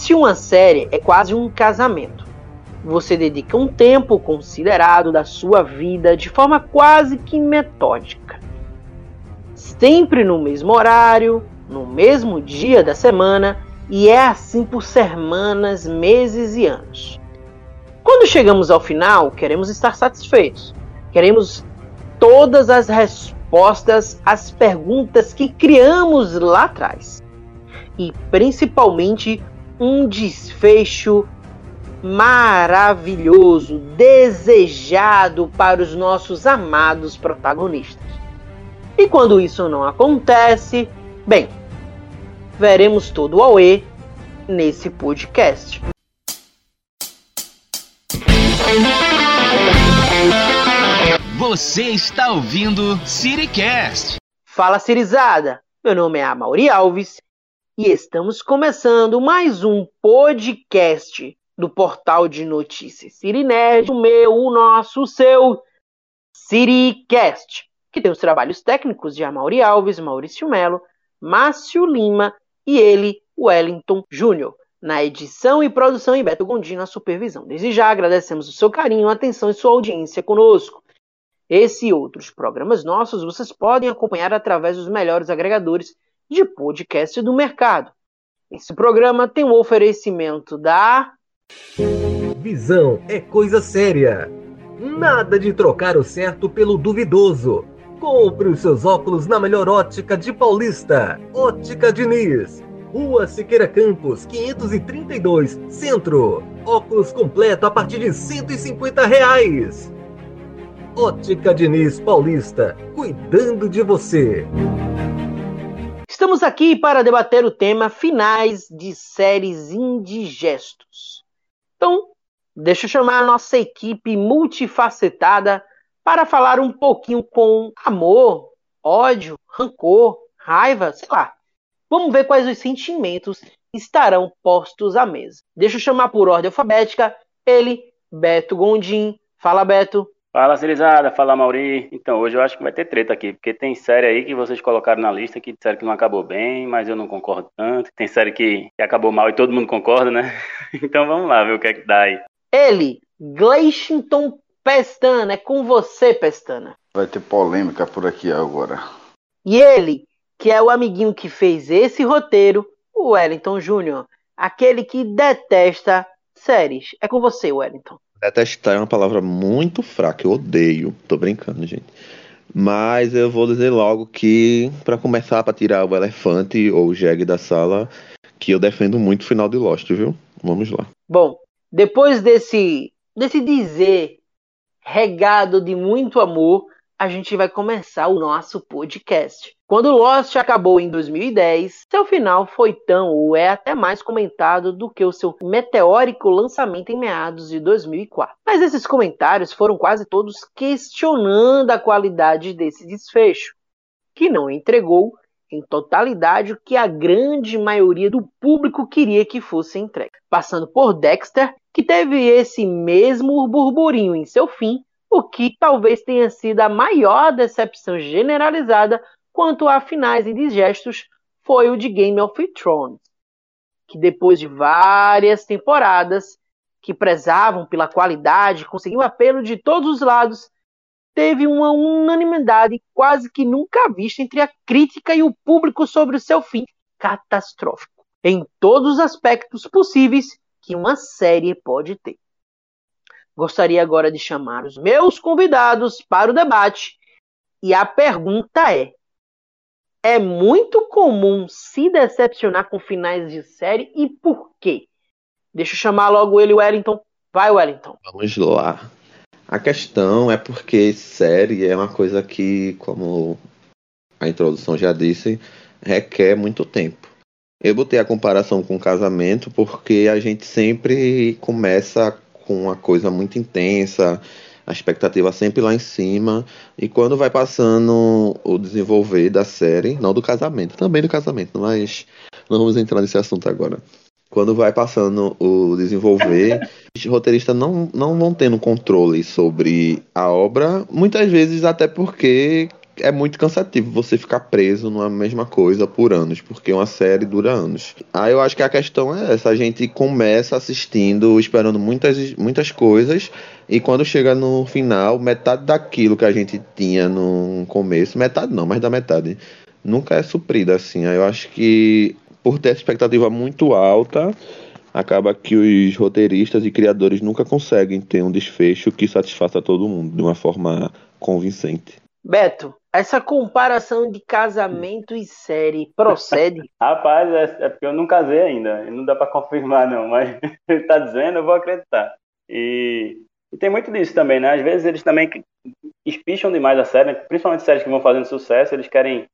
Assistir uma série é quase um casamento. Você dedica um tempo considerado da sua vida de forma quase que metódica. Sempre no mesmo horário, no mesmo dia da semana, e é assim por semanas, meses e anos. Quando chegamos ao final, queremos estar satisfeitos. Queremos todas as respostas às perguntas que criamos lá atrás. E principalmente um desfecho maravilhoso, desejado para os nossos amados protagonistas. E quando isso não acontece, bem, veremos todo o Aue nesse podcast. Você está ouvindo Siricast. Fala Cirizada, meu nome é Amauri Alves e estamos começando mais um podcast do portal de notícias Sirinerd, o meu, o nosso, o seu Siricast, que tem os trabalhos técnicos de Amauri Alves, Maurício Melo, Márcio Lima e ele, Wellington Júnior. Na edição e produção em Beto Gondim, na supervisão. Desde já agradecemos o seu carinho, atenção e sua audiência conosco. Esse e outros programas nossos vocês podem acompanhar através dos melhores agregadores de podcast do mercado. Esse programa tem um oferecimento da Visão é coisa séria. Nada de trocar o certo pelo duvidoso. Compre os seus óculos na melhor ótica de Paulista. Ótica Diniz. Rua Siqueira Campos, 532, Centro. Óculos completo a partir de 150 reais. Ótica Diniz Paulista, cuidando de você. Estamos aqui para debater o tema finais de séries indigestos. Então, deixa eu chamar a nossa equipe multifacetada para falar um pouquinho com amor, ódio, rancor, raiva, sei lá. Vamos ver quais os sentimentos estarão postos à mesa. Deixa eu chamar por ordem alfabética ele, Beto Gondim. Fala, Beto. Fala, Cirizada. Fala, Mauri. Então, hoje eu acho que vai ter treta aqui, porque tem série aí que vocês colocaram na lista que disseram que não acabou bem, mas eu não concordo tanto. Tem série que, que acabou mal e todo mundo concorda, né? Então vamos lá ver o que é que dá aí. Ele, Gleishinton Pestana. É com você, Pestana. Vai ter polêmica por aqui agora. E ele, que é o amiguinho que fez esse roteiro, o Wellington Júnior. Aquele que detesta séries. É com você, Wellington. Detestar é uma palavra muito fraca, eu odeio. Tô brincando, gente. Mas eu vou dizer logo que, para começar, para tirar o elefante ou o jegue da sala, que eu defendo muito o final de Lost, viu? Vamos lá. Bom, depois desse, desse dizer regado de muito amor, a gente vai começar o nosso podcast. Quando Lost acabou em 2010, seu final foi tão ou é até mais comentado do que o seu meteórico lançamento em meados de 2004. Mas esses comentários foram quase todos questionando a qualidade desse desfecho, que não entregou em totalidade o que a grande maioria do público queria que fosse entregue. Passando por Dexter, que teve esse mesmo burburinho em seu fim, o que talvez tenha sido a maior decepção generalizada quanto a finais indigestos foi o de Game of Thrones, que depois de várias temporadas que prezavam pela qualidade, conseguiu apelo de todos os lados, teve uma unanimidade quase que nunca vista entre a crítica e o público sobre o seu fim catastrófico, em todos os aspectos possíveis que uma série pode ter. Gostaria agora de chamar os meus convidados para o debate. E a pergunta é: é muito comum se decepcionar com finais de série e por quê? Deixa eu chamar logo ele, Wellington. Vai, Wellington. Vamos lá. A questão é porque série é uma coisa que, como a introdução já disse, requer muito tempo. Eu botei a comparação com casamento porque a gente sempre começa com uma coisa muito intensa, a expectativa sempre lá em cima, e quando vai passando o desenvolver da série, não do casamento, também do casamento, mas não vamos entrar nesse assunto agora. Quando vai passando o desenvolver, os roteiristas não, não vão tendo controle sobre a obra, muitas vezes até porque é muito cansativo você ficar preso numa mesma coisa por anos, porque uma série dura anos. Aí eu acho que a questão é essa, a gente começa assistindo, esperando muitas, muitas coisas, e quando chega no final, metade daquilo que a gente tinha no começo, metade não, mas da metade, nunca é suprida assim. Aí eu acho que por ter expectativa muito alta, acaba que os roteiristas e criadores nunca conseguem ter um desfecho que satisfaça todo mundo de uma forma convincente. Beto, essa comparação de casamento e série procede? Rapaz, é, é, porque eu não casei ainda. Não dá para confirmar, não. Mas ele tá dizendo, eu vou acreditar. E, e, tem muito disso também, né? Às vezes eles também espicham demais a série, principalmente séries que vão fazendo sucesso, eles querem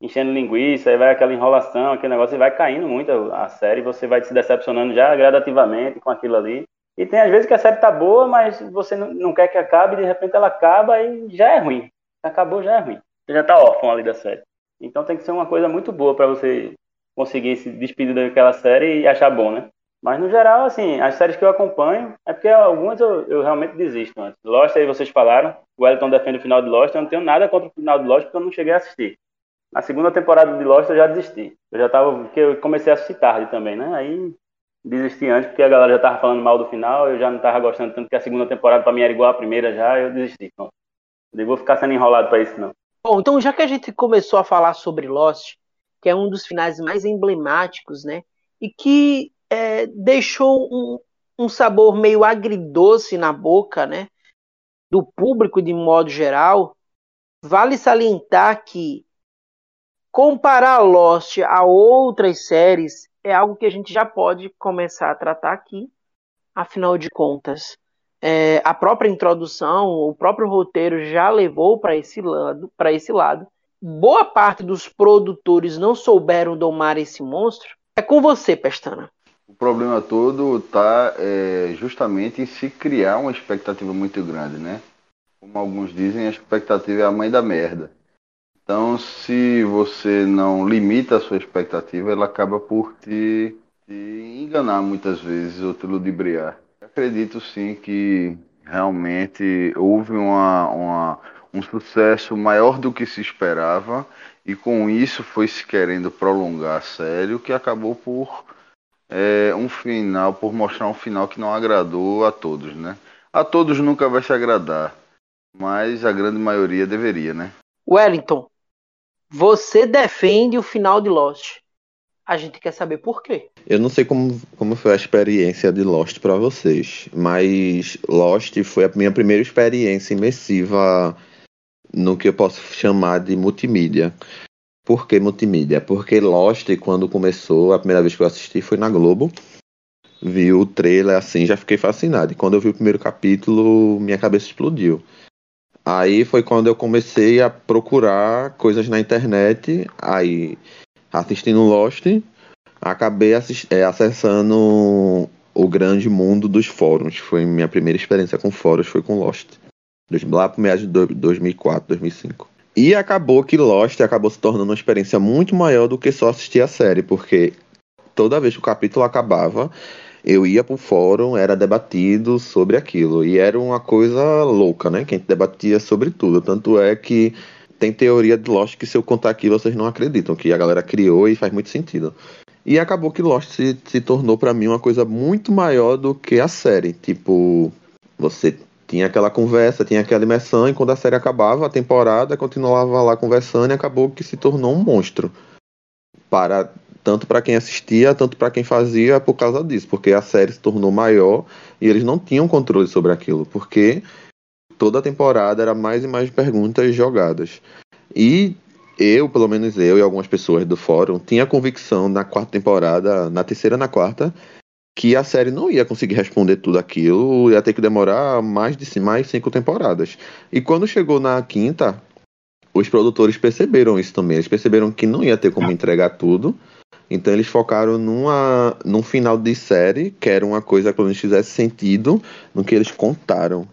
enchendo linguiça, aí vai aquela enrolação, aquele negócio, e vai caindo muito a série, você vai se decepcionando já gradativamente com aquilo ali. E tem às vezes que a série tá boa, mas você não quer que acabe, de repente ela acaba e já é ruim. Acabou, já é ruim. Você já tá órfão ali da série. Então tem que ser uma coisa muito boa para você conseguir se despedir daquela série e achar bom, né? Mas no geral, assim, as séries que eu acompanho, é porque algumas eu, eu realmente desisto antes. Lost, aí vocês falaram, o Wellington defende o final de Lost, eu não tenho nada contra o final de Lost porque eu não cheguei a assistir. Na segunda temporada de Lost eu já desisti. Eu já tava. Porque eu comecei a assistir tarde também, né? Aí desisti antes porque a galera já tava falando mal do final, eu já não tava gostando tanto que a segunda temporada pra mim era igual à primeira já, eu desisti. Não vou ficar sendo enrolado para isso, não. Bom, então já que a gente começou a falar sobre Lost, que é um dos finais mais emblemáticos, né? E que é, deixou um, um sabor meio agridoce na boca, né? Do público de modo geral, vale salientar que Comparar Lost a outras séries é algo que a gente já pode começar a tratar aqui, afinal de contas. É, a própria introdução, o próprio roteiro já levou para esse lado, para esse lado. Boa parte dos produtores não souberam domar esse monstro. É com você, Pestana. O problema todo está é, justamente em se criar uma expectativa muito grande, né? Como alguns dizem, a expectativa é a mãe da merda. Então, se você não limita a sua expectativa, ela acaba por te, te enganar muitas vezes ou te ludibriar. Acredito sim que realmente houve uma, uma, um sucesso maior do que se esperava e com isso foi se querendo prolongar a série, o que acabou por é, um final, por mostrar um final que não agradou a todos, né? A todos nunca vai se agradar, mas a grande maioria deveria, né? Wellington, você defende o final de Lost. A gente quer saber por quê. Eu não sei como, como foi a experiência de Lost para vocês, mas Lost foi a minha primeira experiência imersiva no que eu posso chamar de multimídia. Por que multimídia? Porque Lost, quando começou, a primeira vez que eu assisti foi na Globo. Vi o trailer assim, já fiquei fascinado. E quando eu vi o primeiro capítulo, minha cabeça explodiu. Aí foi quando eu comecei a procurar coisas na internet, aí assistindo Lost, acabei é, acessando o grande mundo dos fóruns. Foi minha primeira experiência com fóruns, foi com Lost. Lá pro meados de 2004, 2005. E acabou que Lost acabou se tornando uma experiência muito maior do que só assistir a série, porque toda vez que o capítulo acabava, eu ia pro fórum, era debatido sobre aquilo. E era uma coisa louca, né? Que a gente debatia sobre tudo. Tanto é que tem teoria de Lost que se eu contar aqui vocês não acreditam, que a galera criou e faz muito sentido. E acabou que Lost se, se tornou para mim uma coisa muito maior do que a série. Tipo, você tinha aquela conversa, tinha aquela imersão, e quando a série acabava, a temporada continuava lá conversando e acabou que se tornou um monstro. Para tanto para quem assistia, tanto para quem fazia por causa disso, porque a série se tornou maior e eles não tinham controle sobre aquilo, porque toda temporada era mais e mais perguntas jogadas. E eu, pelo menos eu e algumas pessoas do fórum, tinha a convicção na quarta temporada, na terceira na quarta, que a série não ia conseguir responder tudo aquilo, ia ter que demorar mais de mais cinco temporadas. E quando chegou na quinta, os produtores perceberam isso também. Eles perceberam que não ia ter como entregar tudo então eles focaram numa, num final de série, que era uma coisa que eles fizesse sentido no que eles contaram.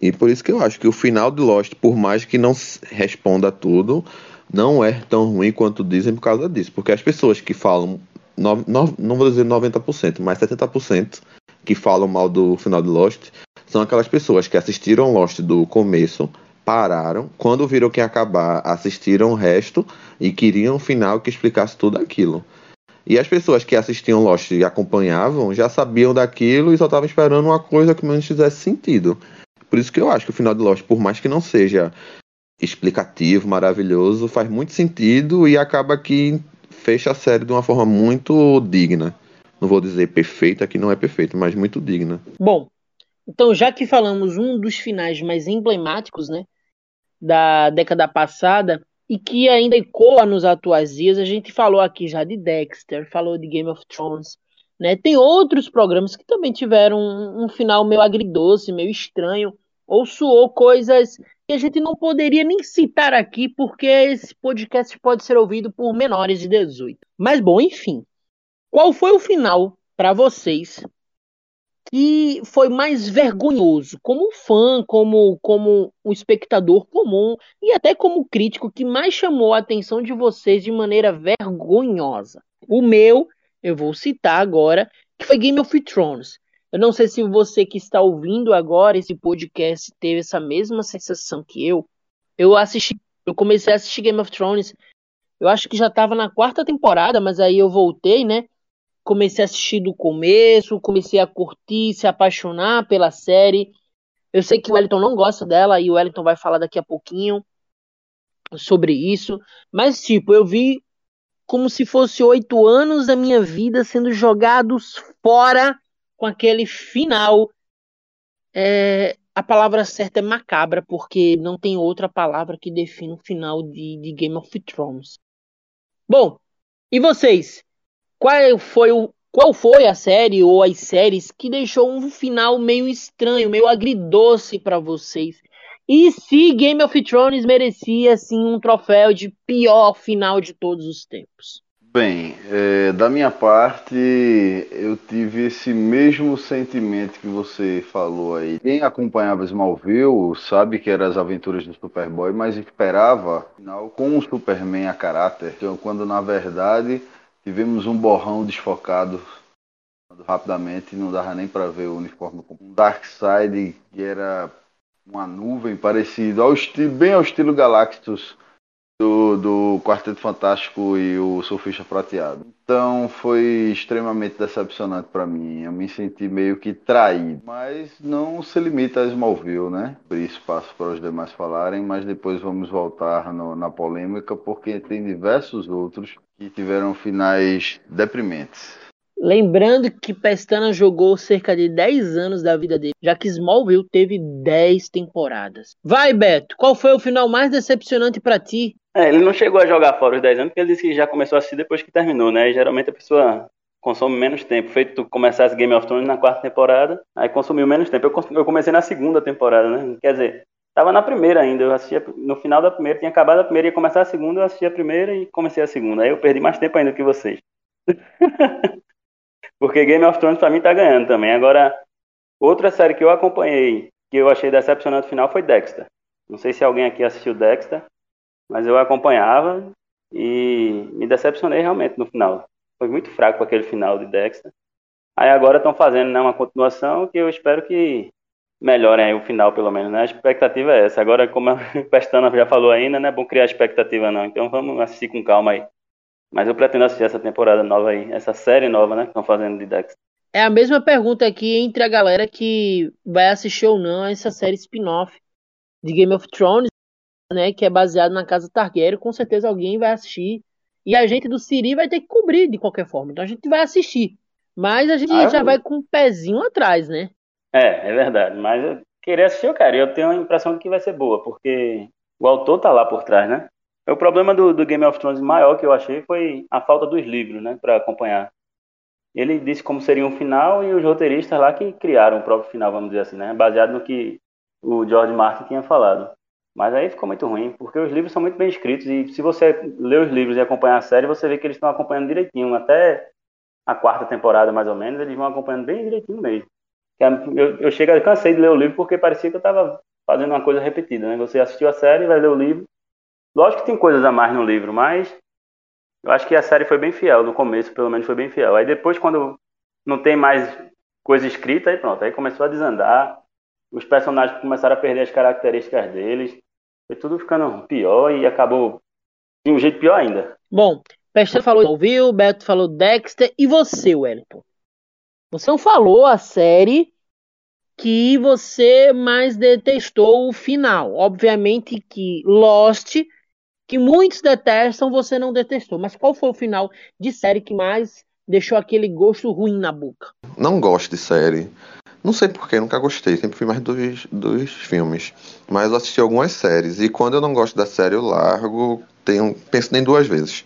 E por isso que eu acho que o final de Lost, por mais que não responda a tudo, não é tão ruim quanto dizem por causa disso. Porque as pessoas que falam, no, no, não vou dizer 90%, mas 70% que falam mal do final de Lost, são aquelas pessoas que assistiram Lost do começo pararam, quando viram que ia acabar, assistiram o resto e queriam um final que explicasse tudo aquilo. E as pessoas que assistiam Lost e acompanhavam já sabiam daquilo e só estavam esperando uma coisa que menos fizesse sentido. Por isso que eu acho que o final de Lost, por mais que não seja explicativo, maravilhoso, faz muito sentido e acaba que fecha a série de uma forma muito digna. Não vou dizer perfeita, que não é perfeita, mas muito digna. Bom, então já que falamos um dos finais mais emblemáticos, né, da década passada, e que ainda ecoa nos atuais dias. A gente falou aqui já de Dexter, falou de Game of Thrones, né? Tem outros programas que também tiveram um, um final meio agridoce, meio estranho, ou suou coisas que a gente não poderia nem citar aqui, porque esse podcast pode ser ouvido por menores de 18. Mas bom, enfim. Qual foi o final para vocês que foi mais vergonhoso, como fã, como como um espectador comum e até como crítico que mais chamou a atenção de vocês de maneira vergonhosa. O meu, eu vou citar agora, que foi Game of Thrones. Eu não sei se você que está ouvindo agora esse podcast teve essa mesma sensação que eu. Eu assisti, eu comecei a assistir Game of Thrones. Eu acho que já estava na quarta temporada, mas aí eu voltei, né? comecei a assistir do começo, comecei a curtir, se apaixonar pela série. Eu sei que o Wellington não gosta dela e o Wellington vai falar daqui a pouquinho sobre isso. Mas, tipo, eu vi como se fosse oito anos da minha vida sendo jogados fora com aquele final. É, a palavra certa é macabra, porque não tem outra palavra que define o final de, de Game of Thrones. Bom, e vocês? Qual foi, o, qual foi a série ou as séries que deixou um final meio estranho, meio agridoce para vocês? E se Game of Thrones merecia assim um troféu de pior final de todos os tempos? Bem, é, da minha parte, eu tive esse mesmo sentimento que você falou aí. Quem acompanhava Smallville sabe que eram as aventuras do Superboy, mas esperava final com o Superman a caráter. Então, quando na verdade Tivemos um borrão desfocado rapidamente, não dava nem para ver o uniforme. Um Darkseid que era uma nuvem parecido ao estilo, bem ao estilo Galactus do, do Quarteto Fantástico e o Surfista Prateado. Então foi extremamente decepcionante para mim. Eu me senti meio que traído. Mas não se limita a Smallville, né? Isso passo para os demais falarem, mas depois vamos voltar no, na polêmica, porque tem diversos outros que tiveram finais deprimentes. Lembrando que Pestana jogou cerca de 10 anos da vida dele, já que Smallville teve 10 temporadas. Vai, Beto, qual foi o final mais decepcionante para ti? É, ele não chegou a jogar fora os 10 anos, porque ele disse que já começou a assistir depois que terminou, né? E geralmente a pessoa consome menos tempo. Feito tu começasse Game of Thrones na quarta temporada, aí consumiu menos tempo. Eu, eu comecei na segunda temporada, né? Quer dizer, tava na primeira ainda, eu assistia no final da primeira, tinha acabado a primeira, ia começar a segunda, eu assisti a primeira e comecei a segunda. Aí eu perdi mais tempo ainda que vocês. Porque Game of Thrones pra mim tá ganhando também. Agora, outra série que eu acompanhei, que eu achei decepcionante no final, foi Dexter. Não sei se alguém aqui assistiu Dexter. Mas eu acompanhava e me decepcionei realmente no final. Foi muito fraco aquele final de Dexter. Aí agora estão fazendo né, uma continuação que eu espero que melhorem o final, pelo menos. Né? A expectativa é essa. Agora, como a Pestana já falou ainda, não é bom criar expectativa, não. Então vamos assistir com calma aí. Mas eu pretendo assistir essa temporada nova aí, essa série nova, né, que estão fazendo de Dexter. É a mesma pergunta aqui entre a galera que vai assistir ou não essa série spin-off de Game of Thrones né, que é baseado na casa Targaryen, com certeza alguém vai assistir. E a gente do Siri vai ter que cobrir de qualquer forma. Então a gente vai assistir. Mas a gente ah, já eu... vai com um pezinho atrás, né? É, é verdade. Mas eu queria assistir, eu quero. Eu tenho a impressão de que vai ser boa, porque o autor tá lá por trás, né? O problema do, do Game of Thrones maior que eu achei foi a falta dos livros, né, para acompanhar. Ele disse como seria um final e os roteiristas lá que criaram o próprio final, vamos dizer assim, né, baseado no que o George Martin tinha falado. Mas aí ficou muito ruim, porque os livros são muito bem escritos e se você ler os livros e acompanhar a série, você vê que eles estão acompanhando direitinho, até a quarta temporada mais ou menos, eles vão acompanhando bem direitinho mesmo. Eu, eu chego, cansei de ler o livro porque parecia que eu estava fazendo uma coisa repetida, né? Você assistiu a série, vai ler o livro. Lógico que tem coisas a mais no livro, mas eu acho que a série foi bem fiel, no começo pelo menos foi bem fiel. Aí depois, quando não tem mais coisa escrita, aí pronto, aí começou a desandar. Os personagens começaram a perder as características deles. Foi tudo ficando pior e acabou de um jeito pior ainda. Bom, Pestana falou ouviu, Beto falou Dexter e você, Wellington? Você não falou a série que você mais detestou o final. Obviamente que Lost, que muitos detestam, você não detestou. Mas qual foi o final de série que mais deixou aquele gosto ruim na boca? Não gosto de série. Não sei porquê, nunca gostei. Sempre fui mais dos, dos filmes. Mas eu assisti algumas séries. E quando eu não gosto da série, eu largo. Tenho, penso nem duas vezes.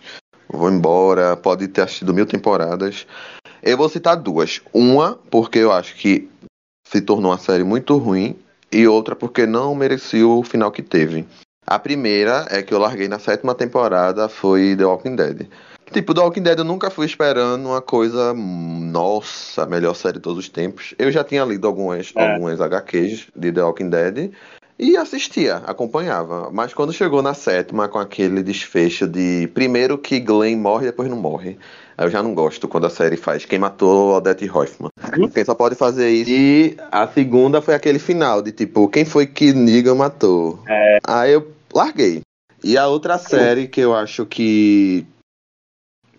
Vou embora. Pode ter assistido mil temporadas. Eu vou citar duas. Uma, porque eu acho que se tornou uma série muito ruim. E outra, porque não merecia o final que teve. A primeira é que eu larguei na sétima temporada foi The Walking Dead. Tipo, The Walking Dead eu nunca fui esperando uma coisa, nossa, a melhor série de todos os tempos. Eu já tinha lido algumas, É. algumas HQs de The Walking Dead e assistia, acompanhava. Mas quando chegou na sétima com aquele desfecho de primeiro que Glenn morre, depois não morre. Eu já não gosto quando a série faz. Quem matou Odette Hoffman. Quem só pode fazer isso. E a segunda foi aquele final de tipo, quem foi que Negan matou? É. Aí eu larguei. E a outra série que eu acho que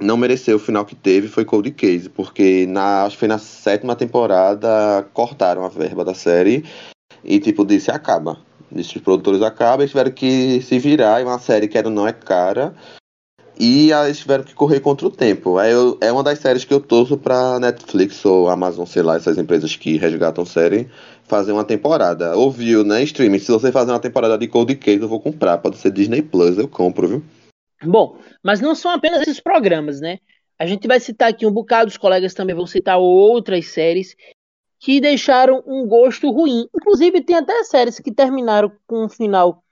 não mereceu o final que teve foi Cold Case, porque na, acho que foi na sétima temporada cortaram a verba da série e tipo disse acaba. Disse os produtores acaba, eles tiveram que se virar, e uma série que era não é cara. E eles tiveram que correr contra o tempo. Aí eu- é uma das séries que eu torço pra Netflix ou Amazon, sei lá, essas empresas que resgatam série, fazer uma temporada. Ouviu, né? Streaming. Se você fazer uma temporada de Cold Case, eu vou comprar. Pode ser Disney Plus, eu compro, viu? Bom, mas não são apenas esses programas, né? A gente vai citar aqui um bocado, os colegas também vão citar outras séries que deixaram um gosto ruim. Inclusive, tem até séries que terminaram com um final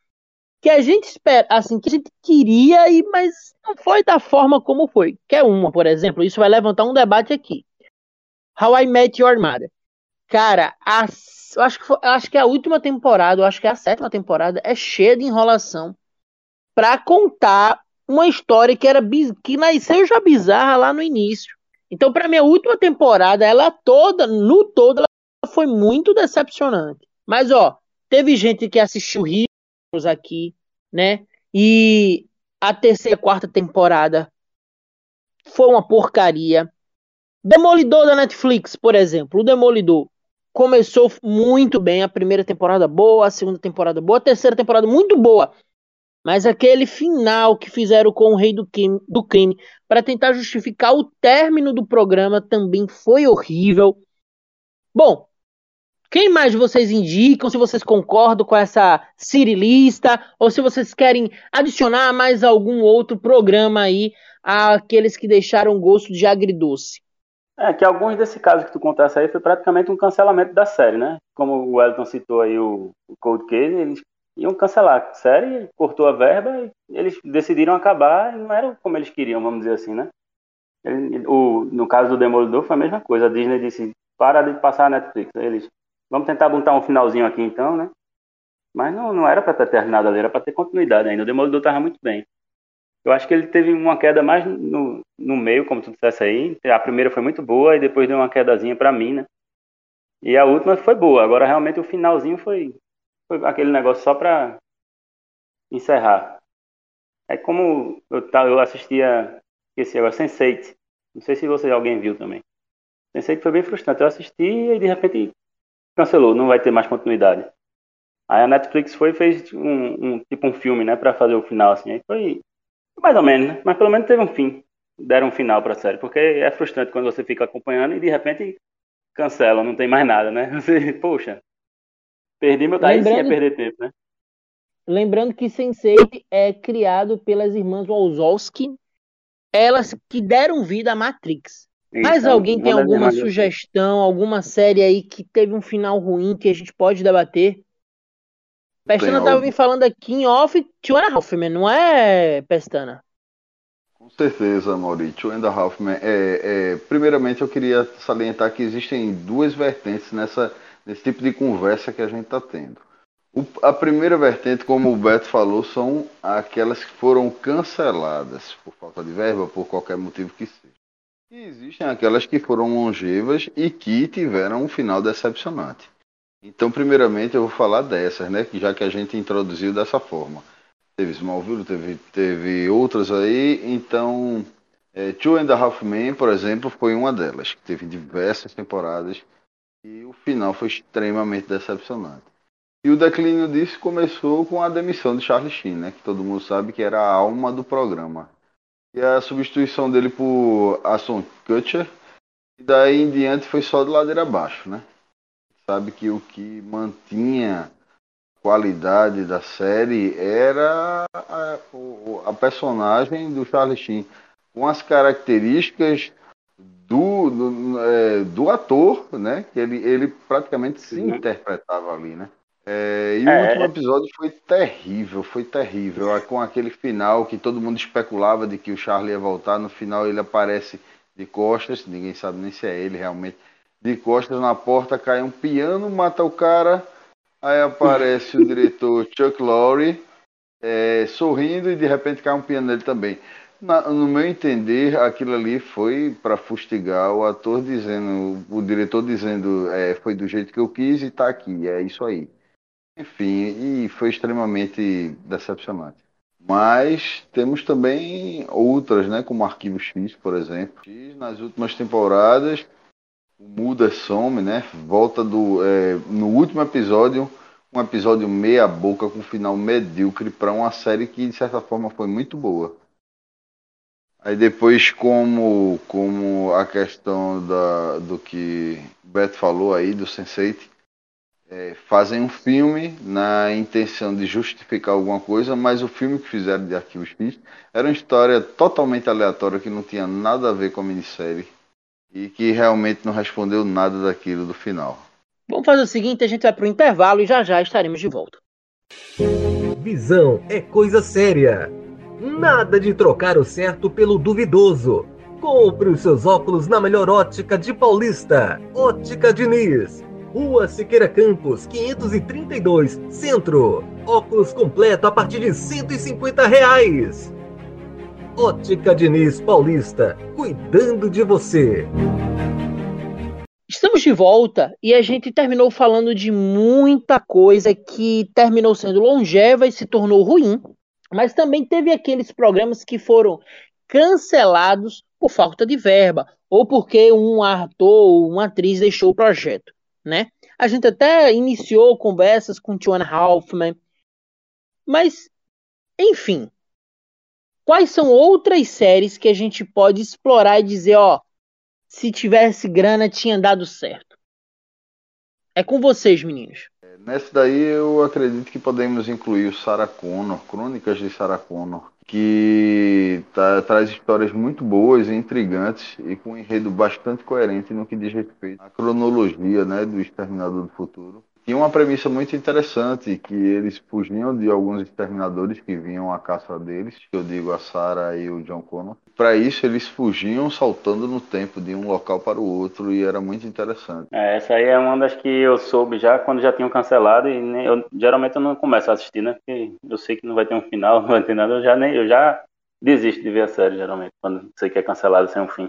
que a gente espera, assim, que a gente queria, mas não foi da forma como foi. Quer uma, por exemplo, isso vai levantar um debate aqui. How I Met Your Mother. Cara, a- acho que foi- acho que a última temporada, acho que é a sétima temporada, é cheia de enrolação pra contar uma história que era que nasceu já bizarra lá no início. Então, pra mim, a última temporada, ela toda, no todo, ela foi muito decepcionante. Mas, ó, teve gente que assistiu Heroes aqui, né? E a terceira e quarta temporada foi uma porcaria. Demolidor da Netflix, por exemplo, o Demolidor começou muito bem, a primeira temporada boa, a segunda temporada boa, a terceira temporada muito boa. Mas aquele final que fizeram com o Rei do Crime, do crime para tentar justificar o término do programa também foi horrível. Bom, quem mais vocês indicam? Se vocês concordam com essa cirilista ou se vocês querem adicionar mais algum outro programa aí àqueles que deixaram gosto de agridoce? É, que alguns desses casos que tu contasse aí foi praticamente um cancelamento da série, né? Como o Wellington citou aí o Cold Case, eles iam cancelar a série, cortou a verba e eles decidiram acabar e não era como eles queriam, vamos dizer assim, né? Ele- o, no caso do Demolidor foi a mesma coisa, a Disney disse, para de passar a Netflix. Aí Eles, vamos tentar botar um finalzinho aqui então, né? Mas não, não era para ter terminado ali, era para ter continuidade ainda. O Demolidor tava muito bem. Eu acho que ele teve uma queda mais no, no meio, como tu dissesse aí. A primeira foi muito boa e depois deu uma quedazinha pra mim, né? E a última foi boa. Agora realmente o finalzinho foi, foi aquele negócio só pra encerrar. É como eu, eu assistia esse agora, Sense8. Não sei se você alguém viu também. Sense8 foi bem frustrante. Eu assisti e de repente cancelou, não vai ter mais continuidade. Aí a Netflix foi e fez um, um tipo um filme, né, Pra fazer o final assim. Aí foi mais ou menos, né? Mas pelo menos teve um fim. Deram um final pra série. Porque é frustrante quando você fica acompanhando e de repente cancela, não tem mais nada, né? Você, poxa, perdi meu. Aí sim é Lembrando- perder tempo, né? Lembrando que Sense8 é criado pelas irmãs Wazowski, elas que deram vida à Matrix. Mais Então, alguém tem alguma sugestão, alguma série aí que teve um final ruim que a gente pode debater? Pestana Tem tava algo. me falando aqui em off, Two and a Half Men, não é, Pestana? Com certeza, Maurício. Ainda Hoffman. É, é, primeiramente, eu queria salientar que existem duas vertentes nessa, nesse tipo de conversa que a gente está tendo. O- a primeira vertente, como o Beto falou, são aquelas que foram canceladas por falta de verba, por qualquer motivo que seja. E existem aquelas que foram longevas e que tiveram um final decepcionante. Então, primeiramente, eu vou falar dessas, né? Já que a gente introduziu dessa forma. Teve Smallville, teve, teve outras aí. Então, é, Two and a Half Men, por exemplo, foi uma delas, que teve diversas temporadas e o final foi extremamente decepcionante. E o declínio disso começou com a demissão de Charlie Sheen, né, que todo mundo sabe que era a alma do programa. E a substituição dele por Aston Kutcher, e daí em diante foi só de ladeira abaixo, né? Sabe que o que mantinha qualidade da série era a, a personagem do Charlie Sheen, com as características do, do, é, do ator, né? Que ele, ele praticamente se interpretava ali, né? É, e o é. último episódio foi terrível, foi terrível. Com aquele final que todo mundo especulava de que o Charlie ia voltar, no final ele aparece de costas, ninguém sabe nem se é ele realmente. De costas na porta cai um piano, mata o cara Aí aparece o diretor Chuck Lorre é, sorrindo e de repente cai um piano nele também. Na, no meu entender, aquilo ali foi para fustigar o ator dizendo, o diretor dizendo, é, foi do jeito que eu quis e tá aqui, é isso aí. Enfim, e foi extremamente decepcionante. Mas temos também outras, né, como Arquivo X, por exemplo. Nas últimas temporadas muda some, né? Volta do é, no último episódio, um episódio meia boca com final medíocre para uma série que de certa forma foi muito boa. Aí depois como como a questão da, do que o Beto falou aí do Sense8, é, fazem um filme na intenção de justificar alguma coisa, mas o filme que fizeram de Arquivos X era uma história totalmente aleatória que não tinha nada a ver com a minissérie e que realmente não respondeu nada daquilo do final. Vamos fazer o seguinte, a gente vai para o intervalo e já já estaremos de volta. Visão é coisa séria. Nada de trocar o certo pelo duvidoso. Compre os seus óculos na melhor ótica de Paulista. Ótica Diniz. Rua Siqueira Campos, 532, Centro. Óculos completo a partir de 150 reais. Ótica Diniz Paulista, cuidando de você. Estamos de volta e a gente terminou falando de muita coisa que terminou sendo longeva e se tornou ruim, mas também teve aqueles programas que foram cancelados por falta de verba ou porque um ator ou uma atriz deixou o projeto, né? A gente até iniciou conversas com Tiana Halfman, mas enfim, quais são outras séries que a gente pode explorar e dizer, ó, se tivesse grana tinha dado certo? É com vocês, meninos. Nessa daí eu acredito que podemos incluir o Sarah Connor, Crônicas de Sarah Connor, que tá, traz histórias muito boas e intrigantes e com um enredo bastante coerente no que diz respeito à cronologia né, do Exterminador do Futuro tinha uma premissa muito interessante, que eles fugiam de alguns exterminadores que vinham à caça deles, que eu digo a Sarah e o John Connor. Para isso, eles fugiam saltando no tempo de um local para o outro e era muito interessante. É, essa aí é uma das que eu soube já quando já tinham cancelado e nem, eu, geralmente eu não começo a assistir, né? Porque eu sei que não vai ter um final, não vai ter nada, eu já, nem, eu já desisto de ver a série geralmente, quando sei que é cancelado sem um fim.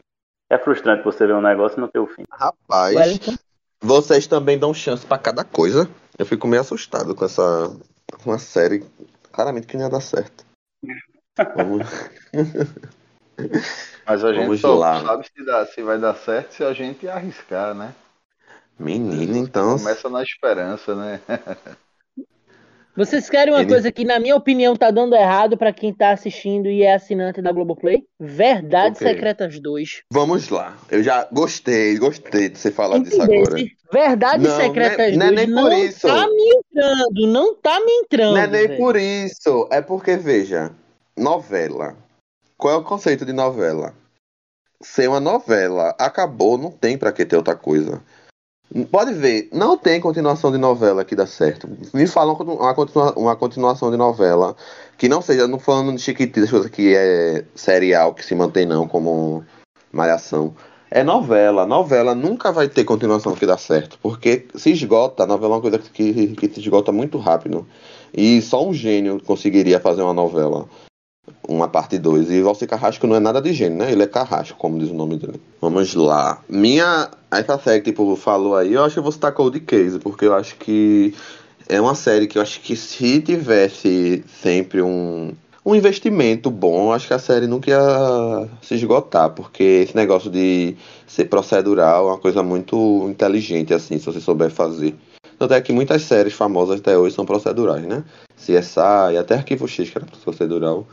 É frustrante você ver um negócio e não ter o fim. Rapaz, Wellington. Vocês também dão chance para cada coisa. Eu fico meio assustado com essa com a série. Claramente que não ia dar certo. Vamos... Mas a gente Vamos só lá. sabe se, dá, se vai dar certo se a gente arriscar, né? Menino, então. Começa na esperança, né? Vocês querem uma Ele... coisa que, na minha opinião, tá dando errado para quem tá assistindo e é assinante da Globoplay? Verdades okay. Secretas 2. Vamos lá. Eu já gostei, gostei de você falar disso agora. Verdades não, Secretas não é, 2 não, é nem por não isso. tá me entrando, não tá me entrando. Não é nem velho. por isso. É porque, veja, novela. Qual é o conceito de novela? Ser uma novela. Acabou, não tem para que ter outra coisa. Pode ver, não tem continuação de novela que dá certo. Me falam uma, continua, uma continuação de novela que não seja, não falando de Chiquititas, coisa que é serial, que se mantém não, como Malhação. É novela. Novela nunca vai ter continuação que dá certo, porque se esgota, a novela é uma coisa que, que se esgota muito rápido. E só um gênio conseguiria fazer uma novela uma parte 2. E Valci Carrasco não é nada de gênio, né? Ele é Carrasco, como diz o nome dele. Vamos lá. Minha. Essa série que tipo, falou aí, eu acho que eu vou citar Cold Case, porque eu acho que é uma série que eu acho que se tivesse sempre um, um investimento bom, acho que a série nunca ia se esgotar, porque esse negócio de ser procedural é uma coisa muito inteligente, assim, se você souber fazer. Tanto é que muitas séries famosas até hoje são procedurais, né? CSI, até Arquivo X, que era procedural.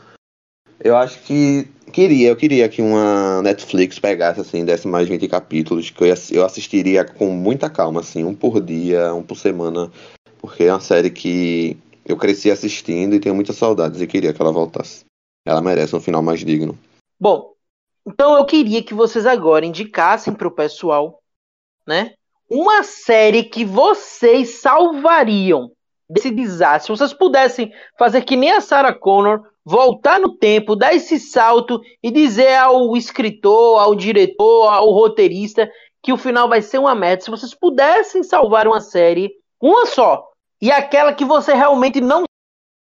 Eu acho que queria, eu queria que uma Netflix pegasse assim, desse mais 20 capítulos, que eu, ia, eu assistiria com muita calma, assim, um por dia, um por semana, porque é uma série que eu cresci assistindo e tenho muitas saudades e queria que ela voltasse. Ela merece um final mais digno. Bom, então eu queria que vocês agora indicassem para o pessoal, né, uma série que vocês salvariam desse desastre. Se vocês pudessem fazer que nem a Sarah Connor, voltar no tempo, dar esse salto e dizer ao escritor, ao diretor, ao roteirista que o final vai ser uma merda. Se vocês pudessem salvar uma série, uma só, e aquela que você realmente não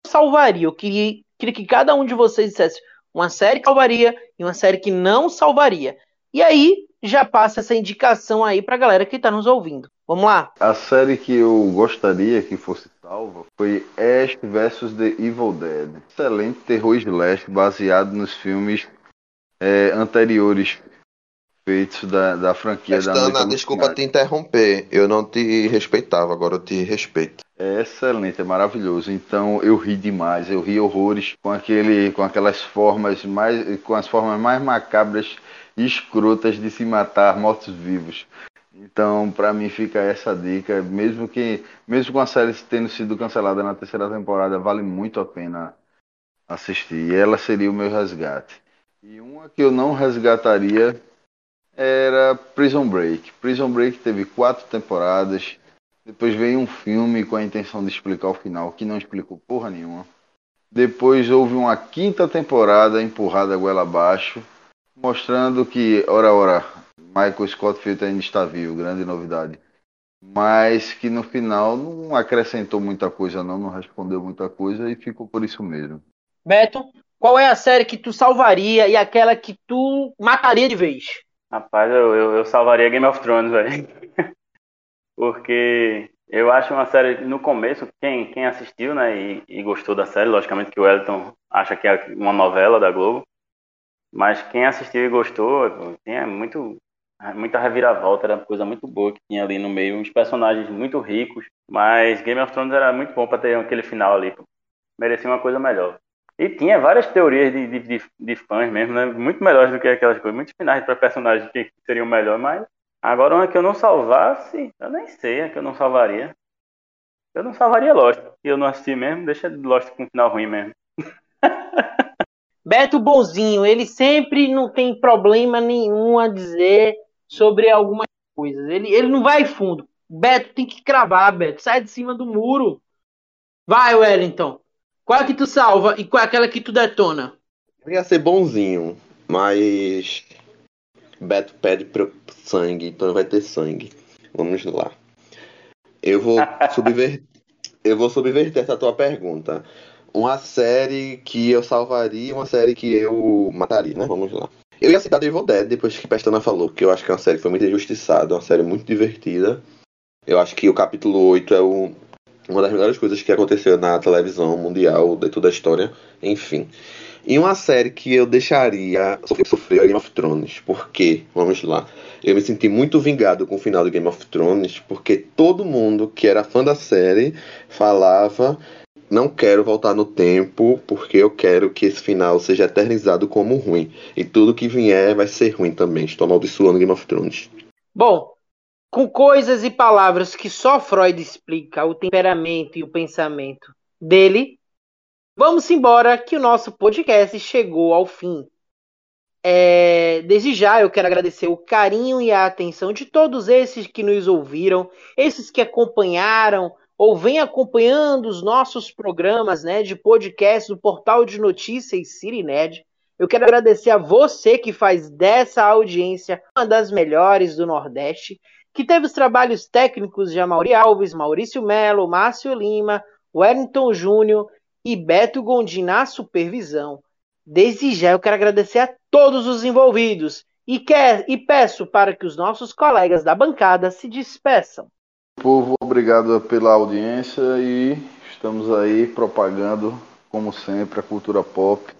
salvaria, eu queria, queria que cada um de vocês dissesse uma série que salvaria e uma série que não salvaria. E aí, já passa essa indicação aí pra galera que tá nos ouvindo. Vamos lá? A série que eu gostaria que fosse salva foi Ash vs The Evil Dead. Excelente terror slash baseado nos filmes é, anteriores feitos da, da franquia Pestana, da Noite desculpa te interromper. Eu não te respeitava, agora eu te respeito. É excelente, é maravilhoso. Então eu ri demais, eu ri horrores com aquele, com aquelas formas mais, com as formas mais macabras e escrotas de se matar mortos-vivos. Então, para mim fica essa dica, mesmo que mesmo com a série tendo sido cancelada na terceira temporada, vale muito a pena assistir. E ela seria o meu resgate. E uma que eu não resgataria era Prison Break. Prison Break teve quatro temporadas. Depois veio um filme com a intenção de explicar o final, que não explicou porra nenhuma. Depois houve uma quinta temporada empurrada goela abaixo, mostrando que, ora, ora, Michael Scott Field ainda está vivo, grande novidade. Mas que no final não acrescentou muita coisa, não, não respondeu muita coisa e ficou por isso mesmo. Beto, qual é a série que tu salvaria e aquela que tu mataria de vez? Rapaz, eu, eu, eu salvaria Game of Thrones, velho. Porque eu acho uma série, no começo, quem, quem assistiu, né, e, e, gostou da série, logicamente que o Wellington acha que é uma novela da Globo, mas quem assistiu e gostou, tinha muito, muita reviravolta, era uma coisa muito boa que tinha ali no meio, uns personagens muito ricos, mas Game of Thrones era muito bom para ter aquele final ali, merecia uma coisa melhor. E tinha várias teorias de, de, de, de, fãs mesmo, né? Muito melhores do que aquelas coisas. Muitos finais para personagens que seriam melhor, mas agora uma que eu não salvasse, eu nem sei a que eu não salvaria. Eu não salvaria Lost. E eu não assisti mesmo, deixa Lost com um final ruim mesmo. Beto Bonzinho, ele sempre não tem problema nenhum a dizer sobre algumas coisas. Ele, ele não vai fundo. Beto tem que cravar, Beto. Sai de cima do muro. Vai, Wellington. Qual é que tu salva e qual é aquela que tu detona? Eu ia ser bonzinho, mas. Beto pede pro sangue, então vai ter sangue. Vamos lá. Eu vou subverter. eu vou subverter essa tua pergunta. Uma série que eu salvaria uma série que eu mataria, né? Vamos lá. Eu ia citar The Evil Dead depois que Pestana falou, que eu acho que é uma série que foi muito injustiçada, uma série muito divertida. Eu acho que o capítulo 8 é uma das melhores coisas que aconteceu na televisão mundial de toda a história, enfim. E uma série que eu deixaria sofrer Game of Thrones, porque, vamos lá, eu me senti muito vingado com o final do Game of Thrones, porque todo mundo que era fã da série falava não quero voltar no tempo, porque eu quero que esse final seja eternizado como ruim. E tudo que vier vai ser ruim também. Estou amaldiçoando Game of Thrones. Bom, com coisas e palavras que só Freud explica o temperamento e o pensamento dele, vamos embora que o nosso podcast chegou ao fim. É, desde já eu quero agradecer o carinho e a atenção de todos esses que nos ouviram, esses que acompanharam ou vêm acompanhando os nossos programas né, de podcast do portal de notícias Cirined. Eu quero agradecer a você que faz dessa audiência uma das melhores do Nordeste que teve os trabalhos técnicos de Amaury Alves, Maurício Melo, Márcio Lima, Wellington Júnior e Beto Gondim na supervisão. Desde já eu quero agradecer a todos os envolvidos e, quer, e peço para que os nossos colegas da bancada se despeçam. Povo, obrigado pela audiência e estamos aí propagando, como sempre, a cultura pop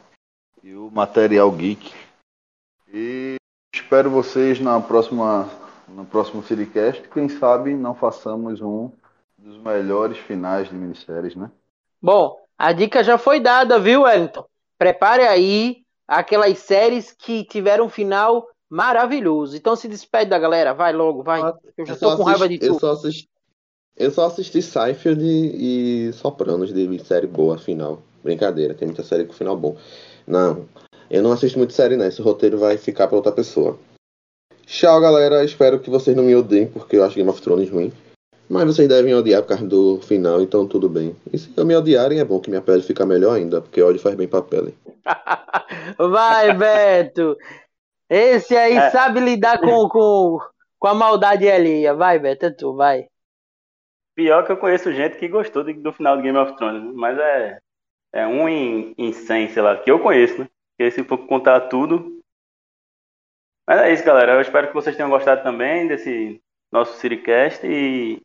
e o material geek. E espero vocês na próxima, no próximo Citycast. Quem sabe não façamos um dos melhores finais de minisséries, né? Bom, a dica já foi dada, viu, Wellington? Prepare aí aquelas séries que tiveram final maravilhoso. Então se despede da galera, vai logo, vai. Eu já Eu tô só com raiva de assisti- Eu só assisti, eu só assisti Seinfeld e, e Sopranos de série boa, final. Brincadeira, tem muita série com final bom. Não, eu não assisto muito série, não. Esse roteiro vai ficar pra outra pessoa. Tchau, galera. Espero que vocês não me odeiem, porque eu acho Game of Thrones ruim. Mas vocês devem odiar por causa do final, então tudo bem. E se não me odiarem, é bom que minha pele fica melhor ainda, porque ódio faz bem pra pele. Vai, Beto. Esse aí É. sabe lidar com, com, com a maldade alheia. Vai, Beto, é tu, vai. Pior que eu conheço gente que gostou de- do final do Game of Thrones, mas é, é um em, em 100, sei lá, que eu conheço, né? Porque se for contar tudo. Mas é isso, galera. Eu espero que vocês tenham gostado também desse nosso Citycast e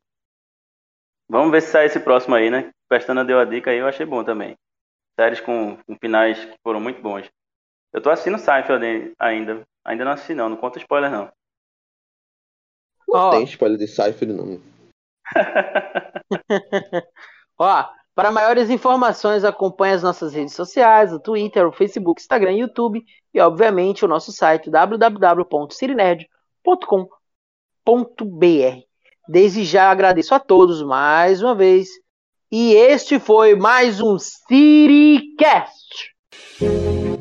vamos ver se sai esse próximo aí, né? Pestana deu a dica aí, eu achei bom também. Séries com, com finais que foram muito bons. Eu tô assistindo Seinfeld ainda. Ainda não assisti não, não conta spoiler não. Não Ó. tem spoiler de Seinfeld, não. Ó, para maiores informações, acompanhe as nossas redes sociais, o Twitter, o Facebook, Instagram, YouTube e, obviamente, o nosso site www.cirinerd.com.br. Desde já agradeço a todos mais uma vez. E este foi mais um CityCast.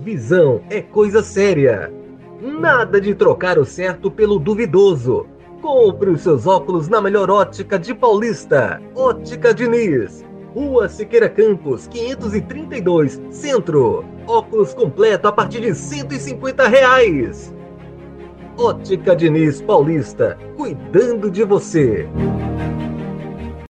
Visão é coisa séria. Nada de trocar o certo pelo duvidoso. Compre os seus óculos na melhor ótica de Paulista. Ótica Diniz. Rua Siqueira Campos, 532, Centro. Óculos completo a partir de 150 reais. Ótica Diniz Paulista, cuidando de você.